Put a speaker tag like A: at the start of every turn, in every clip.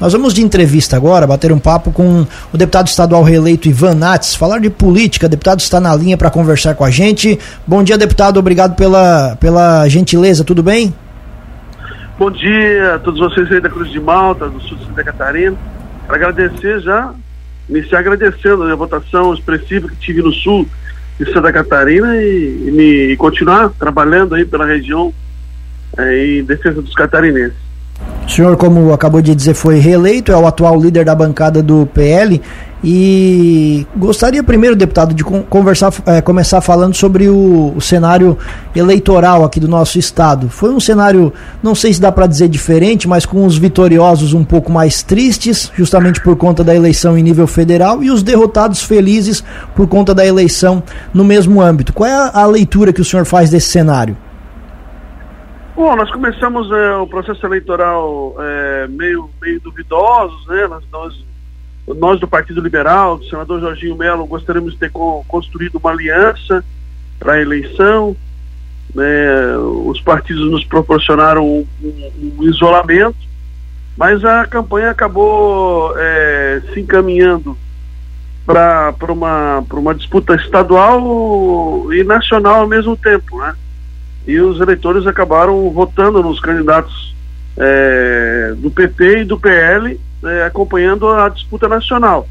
A: Nós vamos de entrevista agora, bater um papo com o deputado estadual reeleito Ivan Nates, falar de política. O deputado está na linha para conversar com a gente. Bom dia, deputado. Obrigado pela, pela gentileza. Tudo bem?
B: Bom dia a todos vocês aí da Cruz de Malta, do sul de Santa Catarina. Para agradecer já, iniciar agradecendo né, a votação expressiva que tive no sul de Santa Catarina e, e, me, e continuar trabalhando aí pela região é, em defesa dos catarinenses.
A: O senhor, como acabou de dizer, foi reeleito, é o atual líder da bancada do PL. E gostaria primeiro, deputado, de conversar, é, começar falando sobre o, o, cenário eleitoral aqui do nosso estado. Foi um cenário, não sei se dá para dizer diferente, mas com os vitoriosos um pouco mais tristes, justamente por conta da eleição em nível federal, e os derrotados felizes por conta da eleição no mesmo âmbito. Qual é a, a leitura que o senhor faz desse cenário?
B: Bom, nós começamos é, o processo eleitoral é, meio, meio duvidosos, né? Nós, nós, nós, do Partido Liberal, do senador Jorginho Melo, gostaríamos de ter co construído uma aliança para a eleição. Né? Os partidos nos proporcionaram um, um, um isolamento, mas a campanha acabou é, se encaminhando para uma, uma disputa estadual e nacional ao mesmo tempo, né? E os eleitores acabaram votando nos candidatos é, do PT e do PL, é, acompanhando a disputa nacional.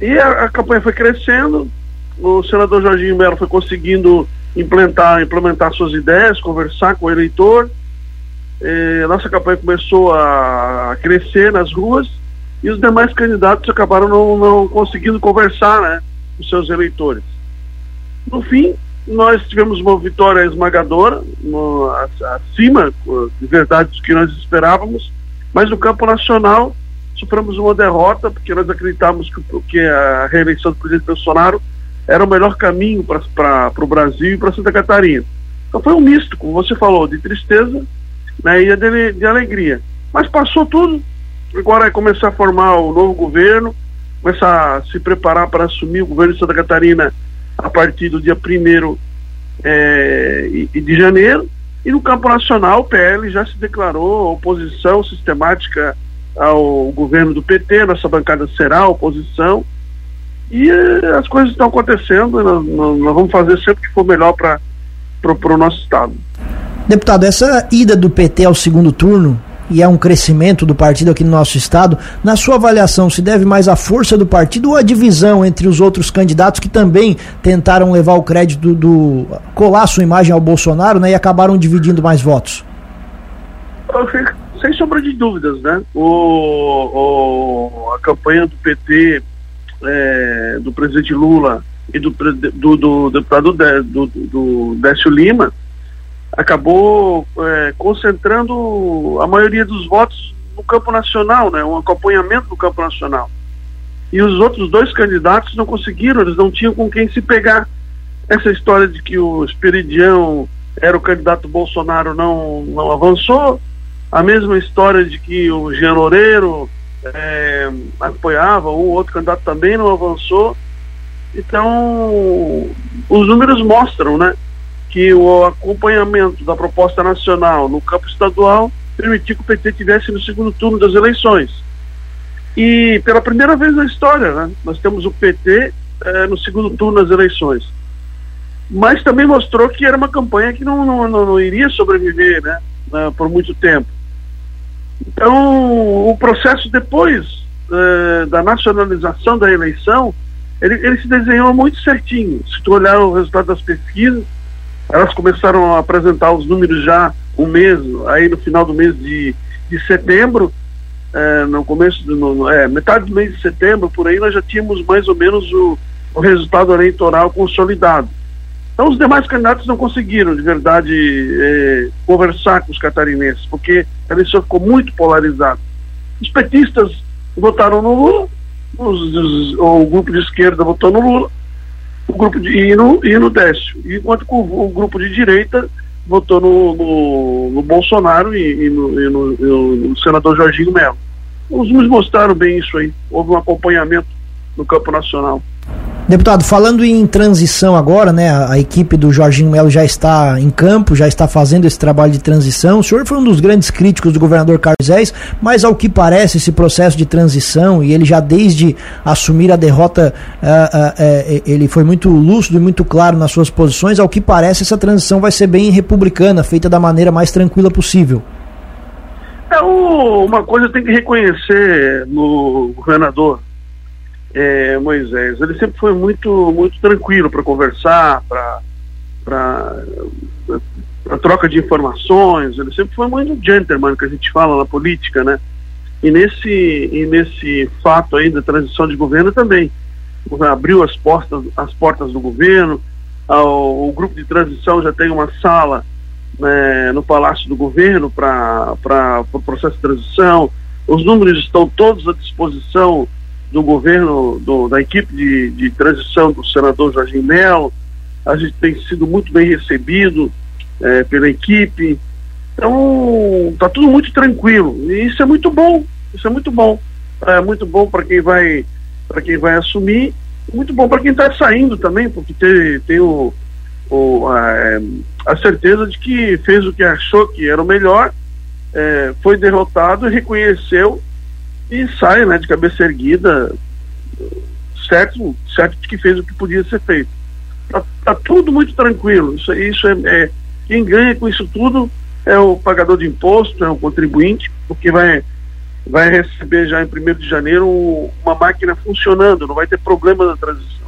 B: E a, a, campanha foi crescendo, o senador Jorginho Melo foi conseguindo implementar, implementar suas ideias, conversar com o eleitor. É, nossa campanha começou a crescer nas ruas e os demais candidatos acabaram não, não conseguindo conversar né, com seus eleitores. No fim, nós tivemos uma vitória esmagadora, uma, acima, de verdade, do que nós esperávamos, mas no campo nacional sofremos uma derrota, porque nós acreditávamos que, que a reeleição do presidente Bolsonaro era o melhor caminho para o Brasil e para Santa Catarina. Então foi um misto, como você falou, de tristeza né, e de, de alegria. Mas passou tudo, agora é começar a formar o novo governo, começar a se preparar para assumir o governo de Santa Catarina a partir do dia 1 é, de janeiro. E no campo nacional, o PL já se declarou oposição sistemática ao governo do PT, nossa bancada será oposição. E é, as coisas estão acontecendo, nós, nós, vamos fazer sempre que for melhor para o nosso Estado.
A: Deputado, essa ida do PT ao segundo turno e é um crescimento do partido aqui no nosso estado. Na sua avaliação, se deve mais à força do partido ou à divisão entre os outros candidatos que também tentaram levar o crédito do. colar sua imagem ao Bolsonaro né, e acabaram dividindo mais votos?
B: Sem sombra de dúvidas, né? O, o a campanha do PT, é, do presidente Lula e do, do, do deputado do, do Décio Lima acabou é, concentrando a maioria dos votos no campo nacional, né, um acompanhamento no campo nacional. E os outros dois candidatos não conseguiram, eles não tinham com quem se pegar. Essa história de que o Esperidião era o candidato Bolsonaro não, não avançou, a mesma história de que o Jean Loureiro é, apoiava, um outro candidato também não avançou. Então, os números mostram, né? Que o acompanhamento da proposta nacional no campo estadual permitiu que o PT tivesse no segundo turno das eleições. E pela primeira vez na história, né, nós temos o PT eh, no segundo turno das eleições. Mas também mostrou que era uma campanha que não, não, não, não iria sobreviver né, né, por muito tempo. Então, o processo depois eh, da nacionalização da eleição, ele, ele se desenhou muito certinho. Se tu olhar o resultado das pesquisas, elas começaram a apresentar os números já um mês, aí no final do mês de, de setembro, é, no começo, do, no, é, metade do mês de setembro, por aí nós já tínhamos mais ou menos o, o resultado eleitoral consolidado. Então os demais candidatos não conseguiram, de verdade, é, conversar com os catarinenses, porque a eleição ficou muito polarizada. Os petistas votaram no Lula, os, os, o grupo de esquerda votou no Lula, o grupo de e no, e no Décio. Enquanto o, o grupo de direita votou no, no, no Bolsonaro e, e, no, e no, no, senador Jorginho Melo. Os números mostraram bem isso aí. Houve um acompanhamento no campo nacional.
A: Deputado, falando em transição agora, né? A, equipe do Jorginho Melo já está em campo, já está fazendo esse trabalho de transição. O senhor foi um dos grandes críticos do governador Carlos mas ao que parece, esse processo de transição, e ele já desde assumir a derrota, uh, uh, uh, ele foi muito lúcido e muito claro nas suas posições. Ao que parece, essa transição vai ser bem republicana, feita da maneira mais tranquila possível.
B: É, uma coisa tem que reconhecer no governador é, Moisés. Ele sempre foi muito, muito tranquilo para conversar, para troca de informações. Ele sempre foi muito gentleman, que a gente fala na política, né? E nesse, e nesse fato aí da transição de governo também. Abriu as portas, as portas do governo, o grupo de transição já tem uma sala né, no Palácio do Governo para o pro processo de transição. Os números estão todos à disposição do governo, do, da equipe de, de transição do senador Jorginho Melo. A gente tem sido muito bem recebido é, pela equipe. Então, está tudo muito tranquilo. E isso é muito bom. Isso é muito bom. É muito bom para quem vai para quem vai assumir, muito bom para quem está saindo também, porque tem, tem o, o a, é, a, certeza de que fez o que achou que era o melhor, é, foi derrotado e reconheceu e sai né, de cabeça erguida, certo, certo de que fez o que podia ser feito. Tá, tá tudo muito tranquilo. Isso, isso é, é, quem ganha com isso tudo é o pagador de imposto, é o contribuinte, porque vai vai receber já em 1 de janeiro uma máquina funcionando, não vai ter problema na transição.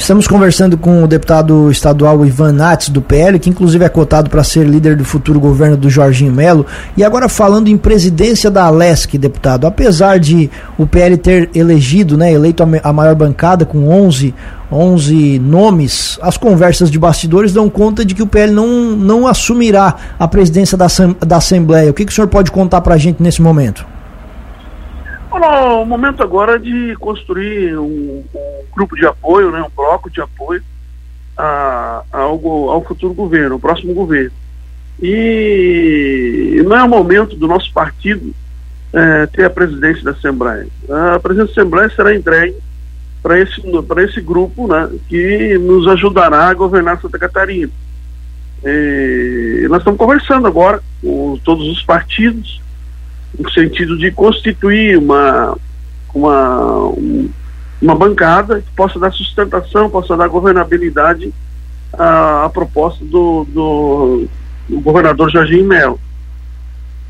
A: Estamos conversando com o deputado estadual Ivan Nats, do PL, que inclusive é cotado para ser líder do futuro governo do Jorginho Melo. E agora falando em presidência da Alesc, deputado, apesar de o PL ter elegido, né, eleito a maior bancada com 11, 11 nomes, as conversas de bastidores dão conta de que o PL não, não assumirá a presidência da, da Assembleia. O que, que o senhor pode contar para a gente nesse momento?
B: O momento agora é de construir um, um, grupo de apoio, né, um bloco de apoio a, a algo, ao futuro governo, ao próximo governo. E não é o momento do nosso partido é, ter a presidência da Assembleia. A presidência da Assembleia será entregue para esse, esse grupo né, que nos ajudará a governar Santa Catarina. E nós estamos conversando agora com todos os partidos no sentido de constituir uma, uma, uma bancada que possa dar sustentação, possa dar governabilidade à, à proposta do, do, do, governador Jorginho Melo.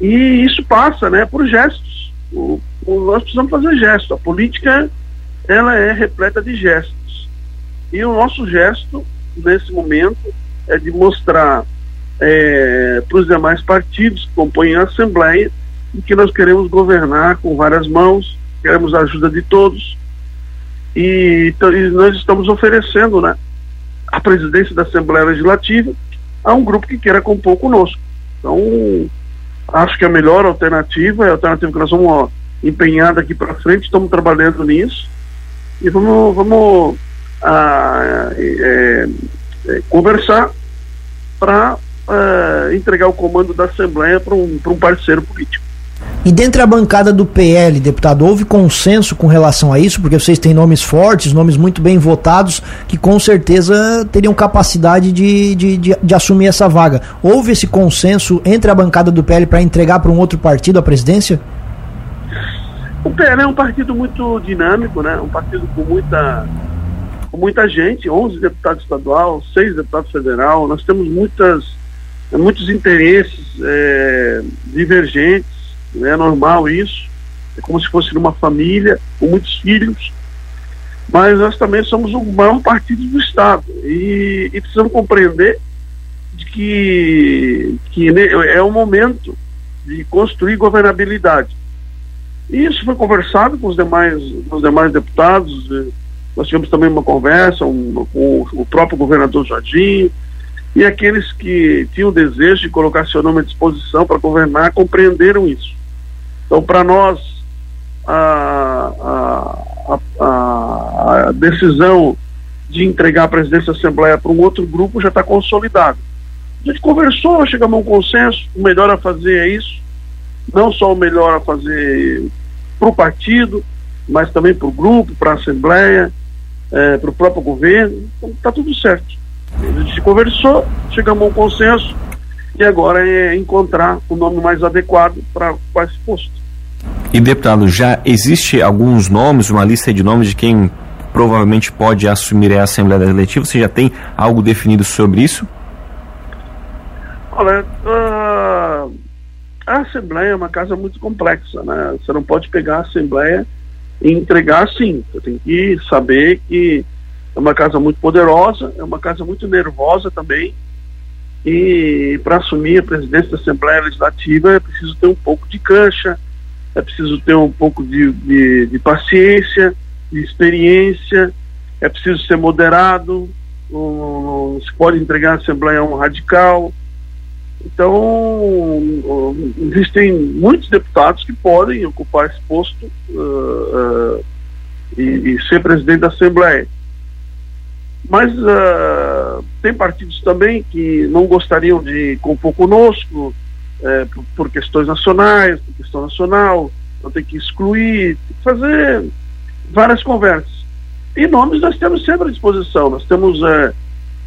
B: E isso passa né, por gestos. O, o, nós precisamos fazer gestos. A política ela é repleta de gestos. E o nosso gesto, nesse momento, é de mostrar é, para os demais partidos que compõem a Assembleia e que nós queremos governar com várias mãos, queremos a ajuda de todos. E, e nós estamos oferecendo né, a presidência da Assembleia Legislativa a um grupo que queira compor conosco. Então, acho que a melhor alternativa é a alternativa que nós vamos empenhar daqui para frente, estamos trabalhando nisso e vamos, vamos ah, é, é, conversar para ah, entregar o comando da Assembleia para um, um parceiro político.
A: E dentro da bancada do PL, deputado, houve consenso com relação a isso, porque vocês têm nomes fortes, nomes muito bem votados, que com certeza teriam capacidade de, de, de, de assumir essa vaga. Houve esse consenso entre a bancada do PL para entregar para um outro partido a presidência?
B: O PL é um partido muito dinâmico, né? um partido com muita, com muita gente, 11 deputados estadual, 6 deputados federal, nós temos muitas, muitos interesses é, divergentes, é normal isso, é como se fosse numa família com muitos filhos, mas nós também somos o maior partido do Estado e, e precisamos compreender de que, que é o momento de construir governabilidade. E isso foi conversado com os demais, com os demais deputados, nós tivemos também uma conversa com o próprio governador Jardim, e aqueles que tinham o desejo de colocar seu nome à disposição para governar compreenderam isso. Então, para nós, a, a, a, decisão de entregar a presidência da Assembleia para um outro grupo já está consolidada. A gente conversou, chegamos a um consenso, o melhor a fazer é isso, não só o melhor a fazer para o partido, mas também para o grupo, para a Assembleia. é, para o próprio governo, então está tudo certo. A gente conversou, chegamos a um consenso e agora é encontrar o nome mais adequado para esse posto.
C: E deputado, já existe alguns nomes, uma lista de nomes de quem provavelmente pode assumir a Assembleia Legislativa? Você já tem algo definido sobre isso?
B: Olha, uh, a Assembleia é uma casa muito complexa, né? Você não pode pegar a Assembleia e entregar assim. Você tem que saber que é uma casa muito poderosa, é uma casa muito nervosa também. E para assumir a presidência da Assembleia Legislativa é preciso ter um pouco de cancha, é preciso ter um pouco de, de, de paciência, de experiência, é preciso ser moderado, não se pode entregar a Assembleia a um radical. Então, existem muitos deputados que podem ocupar esse posto uh, uh, e, e, ser presidente da Assembleia. Mas uh, tem partidos também que não gostariam de compor conosco é, por, por, questões nacionais, por questão nacional, não tem que excluir, tem que fazer várias conversas. E nomes nós temos sempre à disposição. Nós temos é,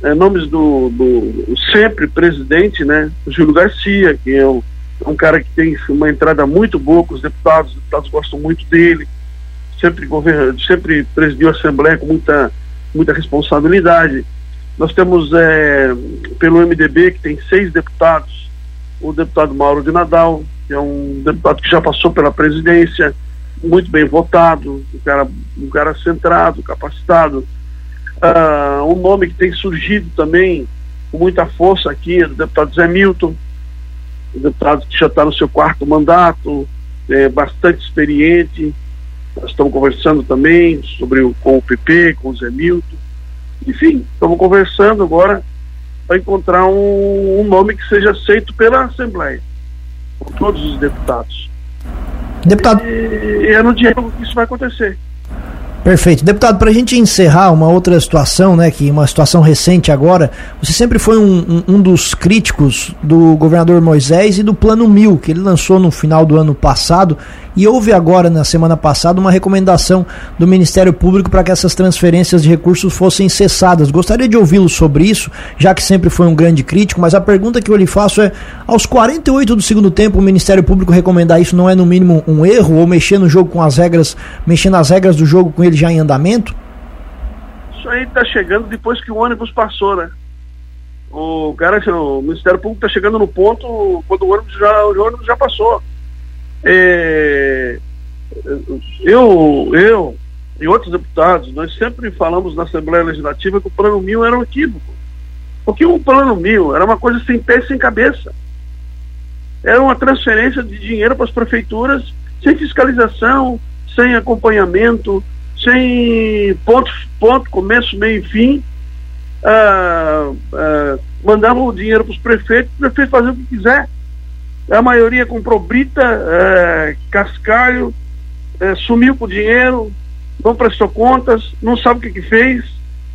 B: é, nomes do, do, sempre presidente, né? Júlio Garcia, que é um, é um, cara que tem uma entrada muito boa com os deputados, os deputados gostam muito dele, sempre, sempre presidiu a Assembleia com muita, muita responsabilidade. Nós temos é, pelo MDB, que tem seis deputados, o deputado Mauro de Nadal, que é um deputado que já passou pela presidência, muito bem votado, um cara, um cara centrado, capacitado. Uh, um nome que tem surgido também com muita força aqui é do deputado Zé Milton, um deputado que já está no seu quarto mandato, é bastante experiente. Nós estamos conversando também sobre o, com o PP, com o Zé Milton. Enfim, estamos conversando agora para encontrar um, um nome que seja aceito pela Assembleia, por todos os deputados.
A: Deputado.
B: E, e é no que isso vai acontecer.
A: Perfeito. Deputado, para a gente encerrar uma outra situação, né, que uma situação recente agora, você sempre foi um, um, um, dos críticos do governador Moisés e do Plano Mil, que ele lançou no final do ano passado, e houve agora, na semana passada, uma recomendação do Ministério Público para que essas transferências de recursos fossem cessadas. Gostaria de ouvi-lo sobre isso, já que sempre foi um grande crítico, mas a pergunta que eu lhe faço é: aos 48 do segundo tempo, o Ministério Público recomendar isso não é, no mínimo, um erro, ou mexer no jogo com as regras, mexer nas regras do jogo com ele já em andamento?
B: Isso aí está chegando depois que o ônibus passou, né? O cara, o Ministério Público está chegando no ponto quando o ônibus já, o ônibus já passou. É, eu, eu e outros deputados, nós sempre falamos na Assembleia Legislativa que o Plano Mil era um equívoco. Porque o Plano Mil era uma coisa sem pé e sem cabeça. Era uma transferência de dinheiro para as prefeituras sem fiscalização, sem acompanhamento, sem ponto, ponto começo, meio e fim. Ah, ah, mandavam o dinheiro para os prefeitos, o prefeito fazia o que quiser a maioria comprou brita, é, cascalho, é, sumiu com o dinheiro, não prestou contas, não sabe o que, que fez.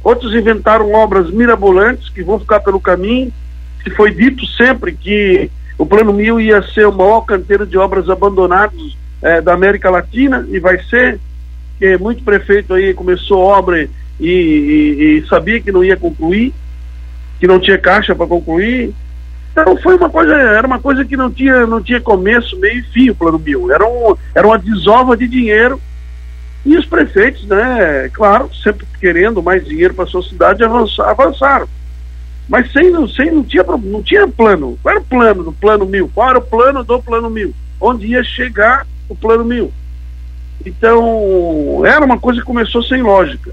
B: Outros inventaram obras mirabolantes que vão ficar pelo caminho. Se foi dito sempre que o Plano Mil ia ser o maior canteiro de obras abandonadas é, da América Latina e vai ser. Que muito prefeito aí começou obra e, e, e sabia que não ia concluir, que não tinha caixa para concluir então foi uma coisa, era uma coisa que não tinha, não tinha começo, meio e fim o plano mil. Era, um, era uma desova de dinheiro. E os prefeitos, né, claro, sempre querendo mais dinheiro para a sua cidade, avançaram. Mas sem, sem não, tinha, não tinha plano. Qual era o plano do plano mil? Qual era o plano do plano mil? Onde ia chegar o plano mil? Então, era uma coisa que começou sem lógica.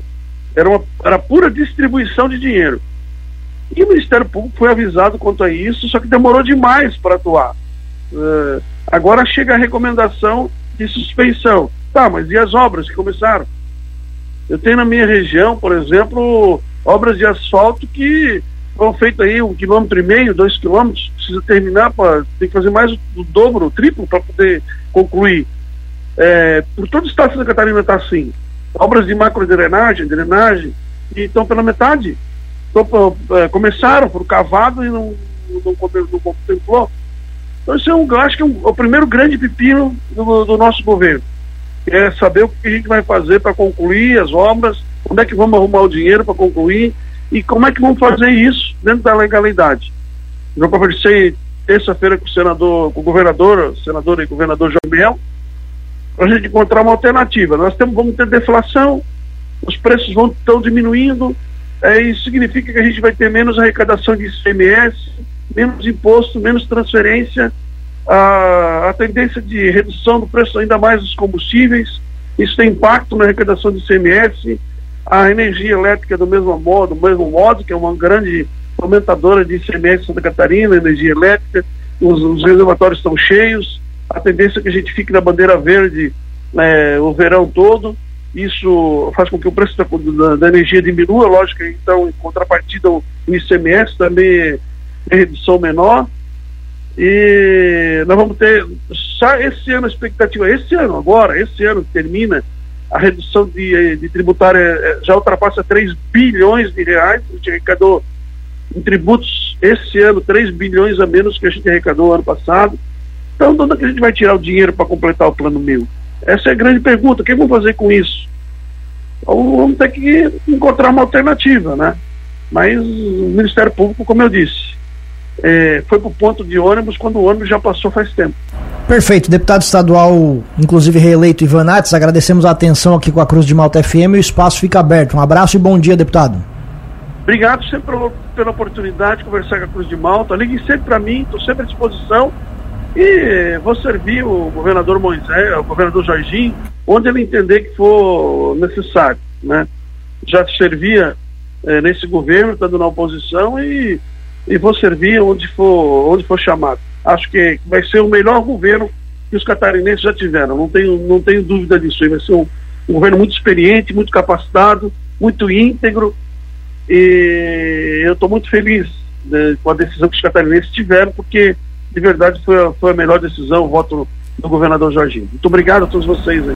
B: Era, uma, era pura distribuição de dinheiro. E o Ministério Público foi avisado quanto a isso, só que demorou demais para atuar. Uh, agora chega a recomendação de suspensão. Tá, mas e as obras que começaram? Eu tenho na minha região, por exemplo, obras de asfalto que foram feitas aí um quilômetro e meio, dois quilômetros, precisa terminar, pra, tem que fazer mais o dobro, o triplo para poder concluir. É, por todo o estado de Santa Catarina está assim. Obras de macro drenagem, drenagem, e estão pela metade. Então, é, começaram, foram cavados e não, não, não contemplou. Então, isso é um, acho que é um, é o primeiro grande pepino do, do nosso governo. É saber o que a gente vai fazer para concluir as obras, Onde é que vamos arrumar o dinheiro para concluir e como é que vamos fazer isso dentro da legalidade? Eu conversei terça-feira com o senador, com o governador, senador e governador Jamel, para a gente encontrar uma alternativa. Nós temos, vamos ter deflação, os preços vão estão diminuindo, é, isso significa que a gente vai ter menos arrecadação de ICMS, menos imposto, menos transferência, a, a tendência de redução do preço ainda mais dos combustíveis, isso tem impacto na arrecadação de ICMS, a energia elétrica do mesmo modo, do mesmo modo, que é uma grande aumentadora de ICMS Santa Catarina, energia elétrica, os, os, reservatórios estão cheios, a tendência é que a gente fique na bandeira verde né, o verão todo, isso faz com que o preço da, da, da energia diminua, lógico, então em contrapartida o ICMS também tem redução menor, e nós vamos ter, só esse ano a expectativa, esse ano agora, esse ano que termina, a redução de, de tributária eh, já ultrapassa 3 bilhões de reais, a gente arrecadou em tributos esse ano 3 bilhões a menos que a gente arrecadou ano passado. Então, de onde é que a gente vai tirar o dinheiro para completar o plano mil? Essa é a grande pergunta. O que vamos fazer com isso? Então, vamos ter que encontrar uma alternativa, né? Mas o Ministério Público, como eu disse, é, foi para o ponto de ônibus quando o ônibus já passou faz tempo.
A: Perfeito. Deputado estadual, inclusive reeleito Ivan Nates, agradecemos a atenção aqui com a Cruz de Malta FM e o espaço fica aberto. Um abraço e bom dia, deputado.
B: Obrigado sempre pela, pela oportunidade de conversar com a Cruz de Malta. Ligue sempre para mim, estou sempre à disposição. E vou servir o governador Moisés, o governador Jorginho, onde ele entender que for necessário. Né? Já servia eh, nesse governo, estando na oposição, e, e vou servir onde for, onde for chamado acho que vai ser o melhor governo que os catarinenses já tiveram. Não tenho, não tenho dúvida disso. Vai ser um, um governo muito experiente, muito capacitado, muito íntegro. E eu estou muito feliz né, com a decisão que os catarinenses tiveram, porque de verdade foi a, foi a melhor decisão, voto do governador Jorginho. Muito obrigado a todos vocês. Aí.